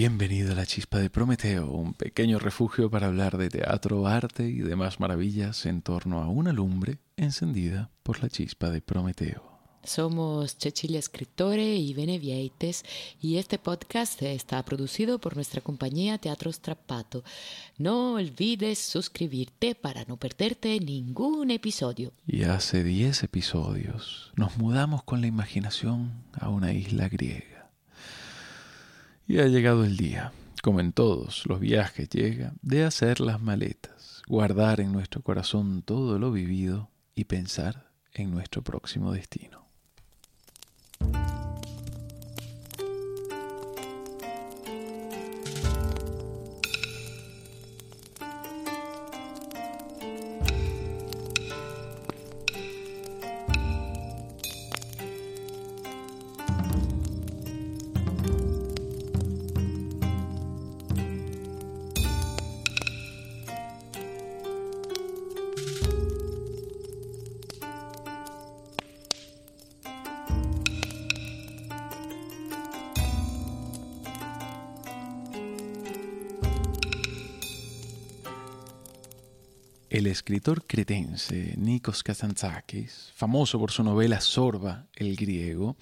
Bienvenido a la Chispa de Prometeo, un pequeño refugio para hablar de teatro, arte y demás maravillas en torno a una lumbre encendida por la chispa de Prometeo. Somos Cecilia Escritore y Benevieites y este podcast está producido por nuestra compañía Teatro Strappato. No olvides suscribirte para no perderte ningún episodio. Y hace 10 episodios nos mudamos con la imaginación a una isla griega. Y ha llegado el día, como en todos los viajes llega, de hacer las maletas, guardar en nuestro corazón todo lo vivido y pensar en nuestro próximo destino. El escritor cretense Nikos Kazantzakis, famoso por su novela Sorba, el griego,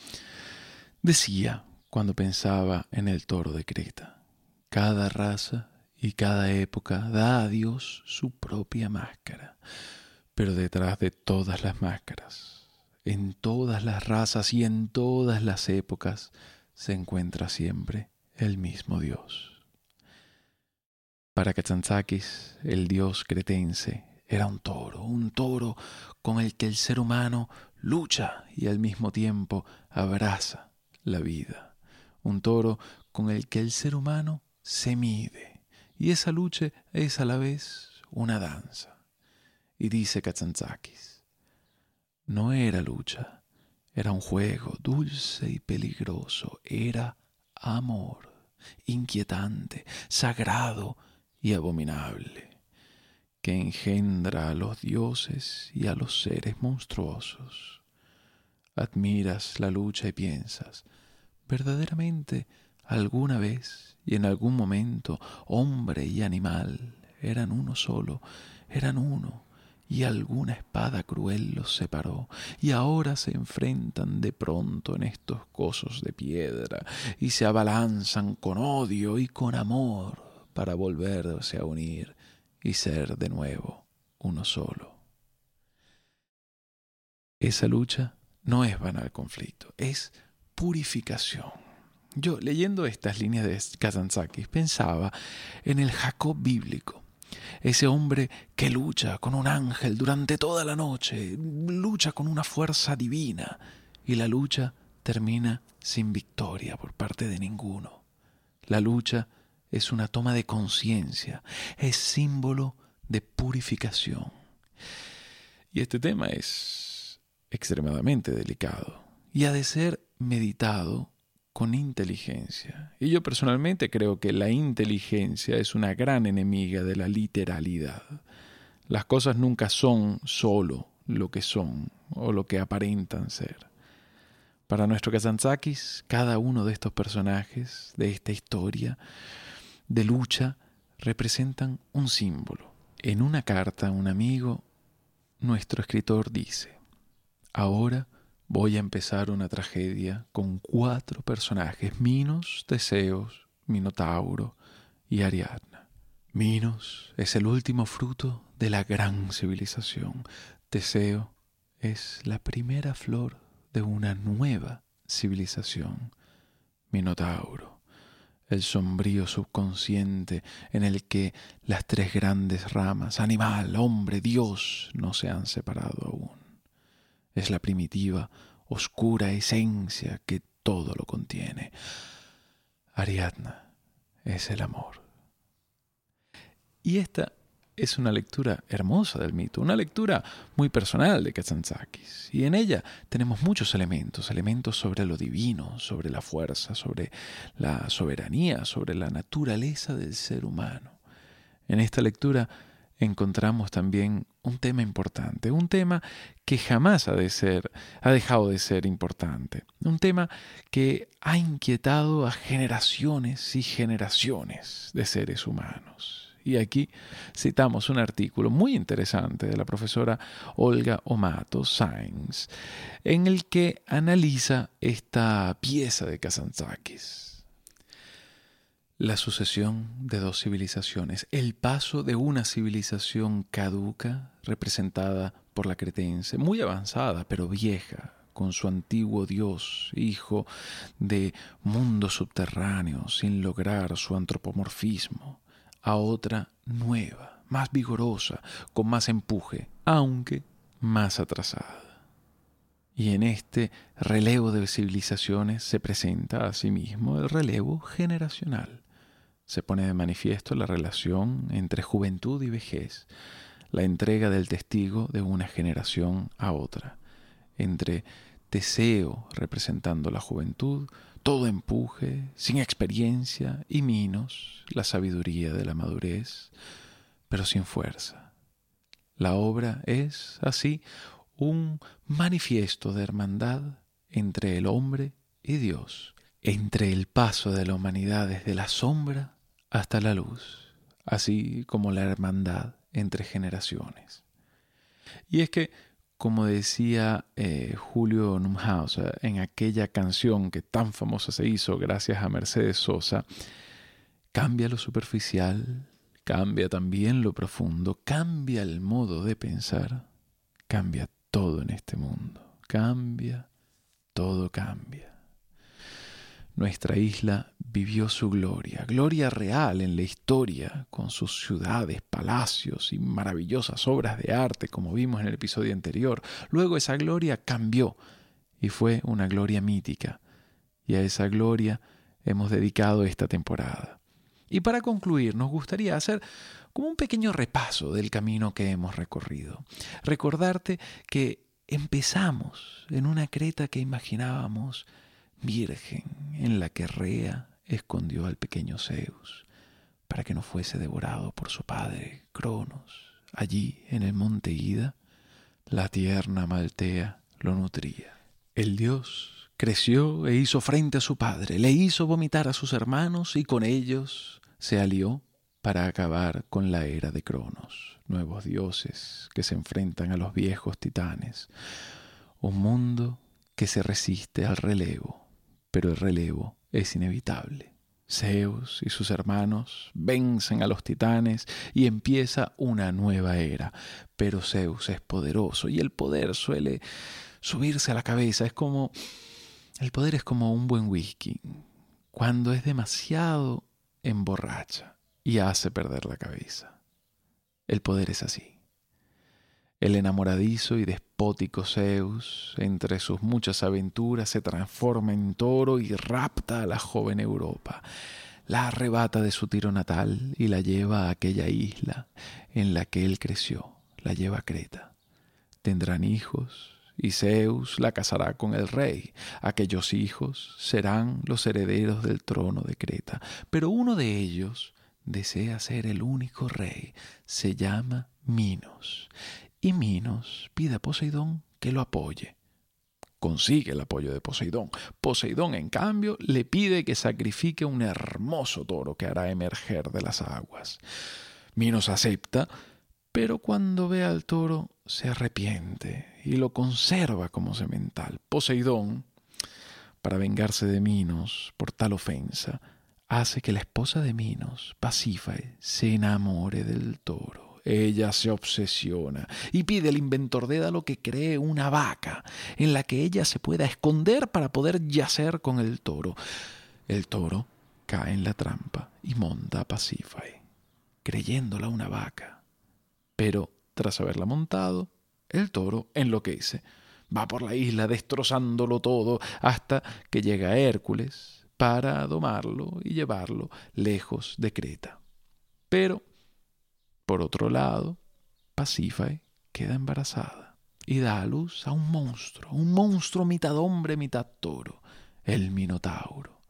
decía cuando pensaba en el toro de Creta, cada raza y cada época da a Dios su propia máscara, pero detrás de todas las máscaras, en todas las razas y en todas las épocas, se encuentra siempre el mismo Dios. Para Katsantzakis, el dios cretense era un toro, un toro con el que el ser humano lucha y al mismo tiempo abraza la vida. Un toro con el que el ser humano se mide. Y esa lucha es a la vez una danza. Y dice Katsantzakis, no era lucha, era un juego dulce y peligroso, era amor, inquietante, sagrado, y abominable, que engendra a los dioses y a los seres monstruosos. Admiras la lucha y piensas, verdaderamente alguna vez y en algún momento hombre y animal eran uno solo, eran uno, y alguna espada cruel los separó, y ahora se enfrentan de pronto en estos cosos de piedra, y se abalanzan con odio y con amor para volverse a unir y ser de nuevo uno solo. Esa lucha no es banal conflicto, es purificación. Yo, leyendo estas líneas de Kazantzakis, pensaba en el Jacob bíblico, ese hombre que lucha con un ángel durante toda la noche, lucha con una fuerza divina, y la lucha termina sin victoria por parte de ninguno. La lucha es una toma de conciencia, es símbolo de purificación. Y este tema es extremadamente delicado y ha de ser meditado con inteligencia. Y yo personalmente creo que la inteligencia es una gran enemiga de la literalidad. Las cosas nunca son solo lo que son o lo que aparentan ser. Para nuestro Kazantzakis, cada uno de estos personajes de esta historia de lucha representan un símbolo. En una carta a un amigo, nuestro escritor dice, ahora voy a empezar una tragedia con cuatro personajes, Minos, Teseos, Minotauro y Ariadna. Minos es el último fruto de la gran civilización. Teseo es la primera flor de una nueva civilización. Minotauro el sombrío subconsciente en el que las tres grandes ramas, animal, hombre, Dios, no se han separado aún. Es la primitiva, oscura esencia que todo lo contiene. Ariadna es el amor. Y esta es una lectura hermosa del mito, una lectura muy personal de Katsantzakis. Y en ella tenemos muchos elementos, elementos sobre lo divino, sobre la fuerza, sobre la soberanía, sobre la naturaleza del ser humano. En esta lectura encontramos también un tema importante, un tema que jamás ha de ser, ha dejado de ser importante, un tema que ha inquietado a generaciones y generaciones de seres humanos. Y aquí citamos un artículo muy interesante de la profesora Olga Omato Sainz, en el que analiza esta pieza de Kazantzakis. La sucesión de dos civilizaciones, el paso de una civilización caduca, representada por la cretense, muy avanzada pero vieja, con su antiguo dios, hijo de mundo subterráneo, sin lograr su antropomorfismo, a otra nueva, más vigorosa, con más empuje, aunque más atrasada. Y en este relevo de civilizaciones se presenta asimismo el relevo generacional se pone de manifiesto la relación entre juventud y vejez, la entrega del testigo de una generación a otra, entre Teseo representando la juventud, todo empuje, sin experiencia, y Minos, la sabiduría de la madurez, pero sin fuerza. La obra es, así, un manifiesto de hermandad entre el hombre y Dios, entre el paso de la humanidad desde la sombra hasta la luz, así como la hermandad entre generaciones. Y es que, como decía eh, Julio Numhauser en aquella canción que tan famosa se hizo gracias a Mercedes Sosa, cambia lo superficial, cambia también lo profundo, cambia el modo de pensar, cambia todo en este mundo, cambia, todo cambia. Nuestra isla vivió su gloria, gloria real en la historia, con sus ciudades, palacios y maravillosas obras de arte, como vimos en el episodio anterior. Luego esa gloria cambió y fue una gloria mítica, y a esa gloria hemos dedicado esta temporada. Y para concluir, nos gustaría hacer como un pequeño repaso del camino que hemos recorrido. Recordarte que empezamos en una creta que imaginábamos virgen en la que Rea escondió al pequeño Zeus para que no fuese devorado por su padre Cronos. Allí, en el monte Ida, la tierna Maltea lo nutría. El dios creció e hizo frente a su padre, le hizo vomitar a sus hermanos y con ellos se alió para acabar con la era de Cronos, nuevos dioses que se enfrentan a los viejos titanes, un mundo que se resiste al relevo pero el relevo es inevitable. Zeus y sus hermanos vencen a los titanes y empieza una nueva era. Pero Zeus es poderoso y el poder suele subirse a la cabeza. Es como... El poder es como un buen whisky. Cuando es demasiado emborracha y hace perder la cabeza. El poder es así. El enamoradizo y despótico Zeus, entre sus muchas aventuras, se transforma en toro y rapta a la joven Europa. La arrebata de su tiro natal y la lleva a aquella isla en la que él creció, la lleva a Creta. Tendrán hijos, y Zeus la casará con el rey. Aquellos hijos serán los herederos del trono de Creta, pero uno de ellos desea ser el único rey. Se llama Minos y Minos pide a Poseidón que lo apoye. Consigue el apoyo de Poseidón. Poseidón, en cambio, le pide que sacrifique un hermoso toro que hará emerger de las aguas. Minos acepta, pero cuando ve al toro se arrepiente y lo conserva como semental. Poseidón, para vengarse de Minos por tal ofensa, hace que la esposa de Minos, Pasífae, se enamore del toro. Ella se obsesiona y pide al inventor Dédalo que cree una vaca en la que ella se pueda esconder para poder yacer con el toro. El toro cae en la trampa y monta a creyéndola una vaca. Pero tras haberla montado, el toro enloquece. Va por la isla destrozándolo todo hasta que llega Hércules para domarlo y llevarlo lejos de Creta. Pero por otro lado, Pasífae queda embarazada y da a luz a un monstruo, un monstruo mitad hombre, mitad toro, el Minotauro.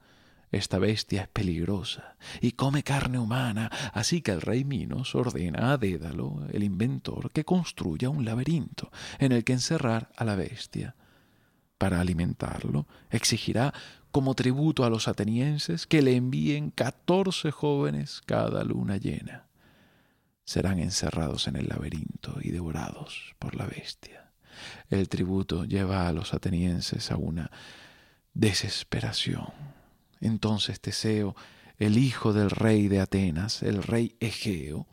Esta bestia es peligrosa y come carne humana, así que el rey Minos ordena a Dédalo, el inventor, que construya un laberinto en el que encerrar a la bestia. Para alimentarlo, exigirá como tributo a los atenienses que le envíen catorce jóvenes cada luna llena. Serán encerrados en el laberinto y devorados por la bestia. El tributo lleva a los atenienses a una desesperación. Entonces Teseo, el hijo del rey de Atenas, el rey Egeo,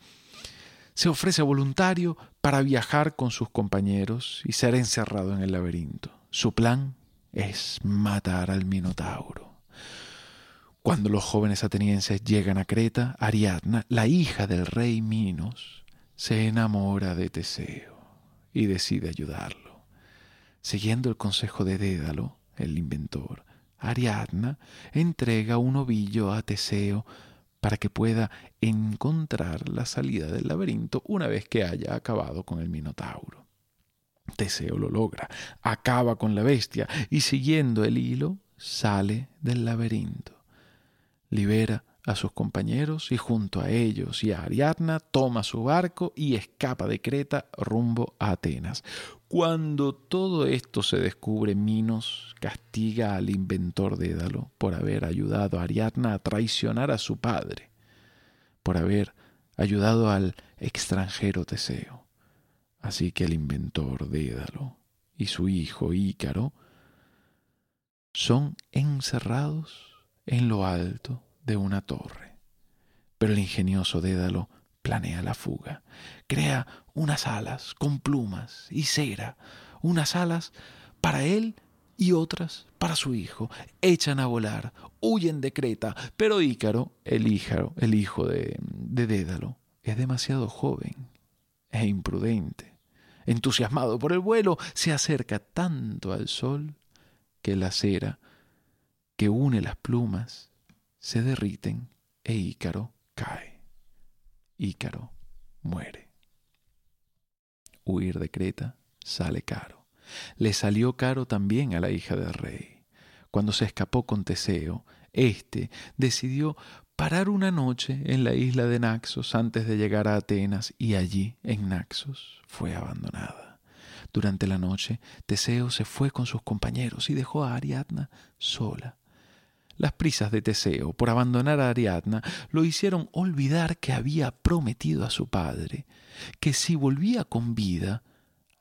se ofrece voluntario para viajar con sus compañeros y ser encerrado en el laberinto. Su plan es matar al Minotauro. Cuando los jóvenes atenienses llegan a Creta, Ariadna, la hija del rey Minos, se enamora de Teseo y decide ayudarlo. Siguiendo el consejo de Dédalo, el inventor, Ariadna entrega un ovillo a Teseo para que pueda encontrar la salida del laberinto una vez que haya acabado con el Minotauro. Teseo lo logra, acaba con la bestia y siguiendo el hilo sale del laberinto. Libera a sus compañeros y junto a ellos y a Ariadna toma su barco y escapa de Creta rumbo a Atenas. Cuando todo esto se descubre, Minos castiga al inventor Dédalo por haber ayudado a Ariadna a traicionar a su padre, por haber ayudado al extranjero Teseo. Así que el inventor Dédalo y su hijo Ícaro son encerrados en lo alto de una torre. Pero el ingenioso Dédalo planea la fuga. Crea unas alas con plumas y cera, unas alas para él y otras para su hijo. Echan a volar, huyen de Creta, pero Ícaro, el el hijo de, de Dédalo, es demasiado joven e imprudente entusiasmado por el vuelo, se acerca tanto al sol que la cera que une las plumas se derriten e Ícaro cae. Ícaro muere. Huir de Creta sale caro. Le salió caro también a la hija del rey. Cuando se escapó con Teseo, éste decidió parar una noche en la isla de Naxos antes de llegar a Atenas y allí, en Naxos, fue abandonada. Durante la noche, Teseo se fue con sus compañeros y dejó a Ariadna sola. Las prisas de Teseo por abandonar a Ariadna lo hicieron olvidar que había prometido a su padre que si volvía con vida,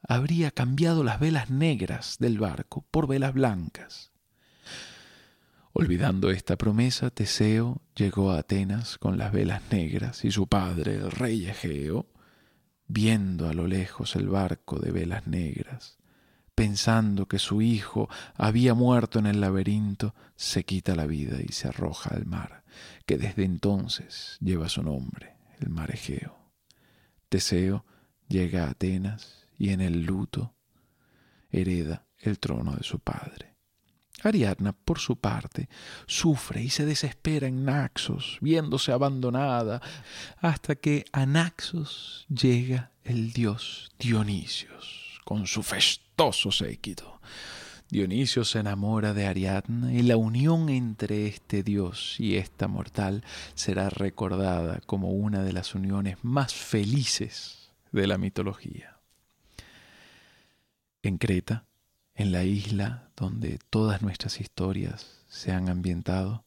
habría cambiado las velas negras del barco por velas blancas. Olvidando esta promesa, Teseo llegó a Atenas con las velas negras y su padre, el rey Egeo, viendo a lo lejos el barco de velas negras, pensando que su hijo había muerto en el laberinto, se quita la vida y se arroja al mar, que desde entonces lleva su nombre, el mar Egeo. Teseo llega a Atenas y en el luto hereda el trono de su padre. Ariadna, por su parte, sufre y se desespera en Naxos, viéndose abandonada, hasta que a Naxos llega el dios Dionisios, con su festoso séquito. Dionisio se enamora de Ariadna y la unión entre este dios y esta mortal será recordada como una de las uniones más felices de la mitología. En Creta, en la isla donde todas nuestras historias se han ambientado,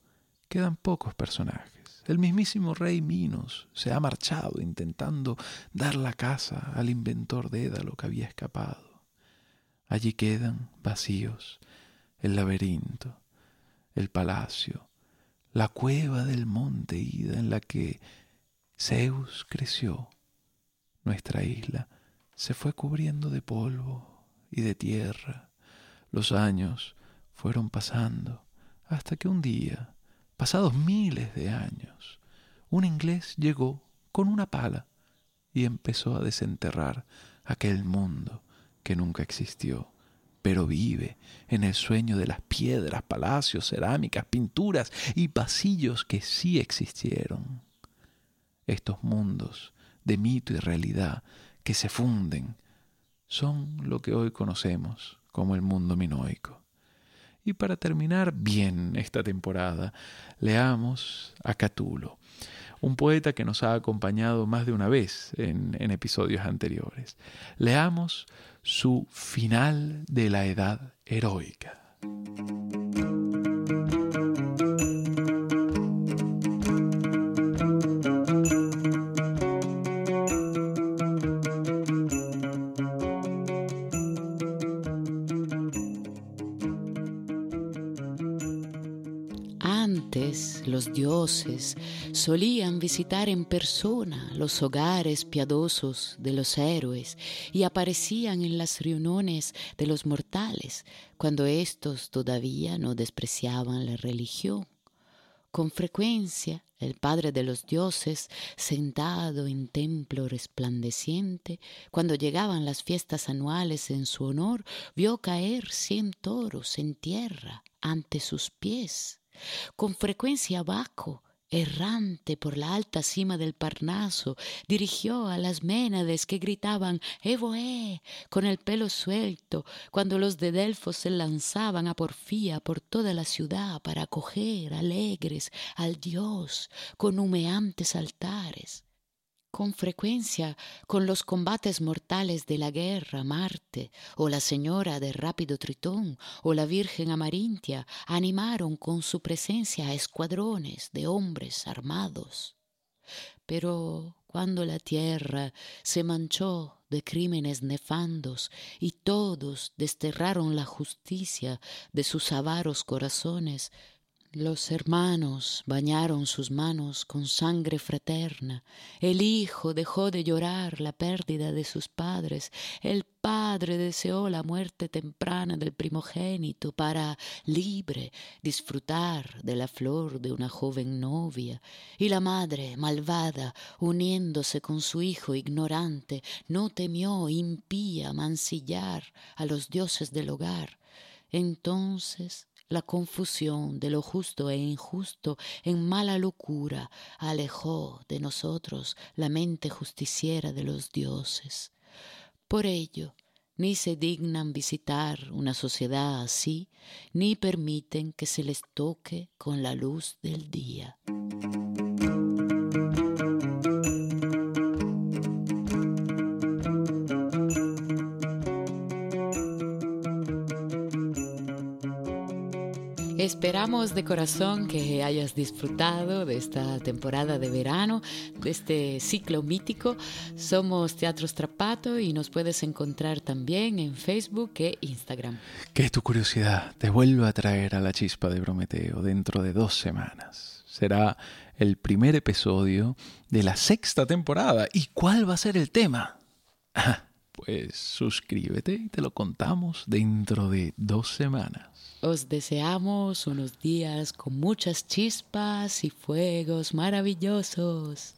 quedan pocos personajes. El mismísimo rey Minos se ha marchado intentando dar la casa al inventor de Édalo que había escapado. Allí quedan vacíos el laberinto, el palacio, la cueva del monte Ida en la que Zeus creció. Nuestra isla se fue cubriendo de polvo y de tierra los años fueron pasando hasta que un día, pasados miles de años, un inglés llegó con una pala y empezó a desenterrar aquel mundo que nunca existió, pero vive en el sueño de las piedras, palacios, cerámicas, pinturas y pasillos que sí existieron. Estos mundos de mito y realidad que se funden son lo que hoy conocemos como el mundo minoico. Y para terminar bien esta temporada, leamos a Catulo, un poeta que nos ha acompañado más de una vez en, episodios anteriores. Leamos su final de la edad heroica. Los dioses solían visitar en persona los hogares piadosos de los héroes y aparecían en las reuniones de los mortales cuando éstos todavía no despreciaban la religión. Con frecuencia el padre de los dioses, sentado en templo resplandeciente, cuando llegaban las fiestas anuales en su honor, vio caer cien toros en tierra ante sus pies con frecuencia Baco, errante por la alta cima del Parnaso, dirigió a las Ménades que gritaban Evoé con el pelo suelto, cuando los de Delfos se lanzaban a porfía por toda la ciudad para acoger alegres al dios con humeantes altares con frecuencia con los combates mortales de la guerra Marte o la señora de rápido Tritón o la Virgen Amarintia animaron con su presencia a escuadrones de hombres armados. Pero cuando la tierra se manchó de crímenes nefandos y todos desterraron la justicia de sus avaros corazones, los hermanos bañaron sus manos con sangre fraterna. El hijo dejó de llorar la pérdida de sus padres. El padre deseó la muerte temprana del primogénito para, libre, disfrutar de la flor de una joven novia. Y la madre, malvada, uniéndose con su hijo ignorante, no temió impía mancillar a los dioses del hogar. Entonces la confusión de lo justo e injusto en mala locura alejó de nosotros la mente justiciera de los dioses. Por ello, ni se dignan visitar una sociedad así, ni permiten que se les toque con la luz del día. Esperamos de corazón que hayas disfrutado de esta temporada de verano, de este ciclo mítico. Somos Teatro Strapato y nos puedes encontrar también en Facebook e Instagram. Que tu curiosidad te vuelva a traer a la chispa de Prometeo dentro de dos semanas. Será el primer episodio de la sexta temporada. ¿Y cuál va a ser el tema? pues suscríbete y te lo contamos dentro de dos semanas. Os deseamos unos días con muchas chispas y fuegos maravillosos.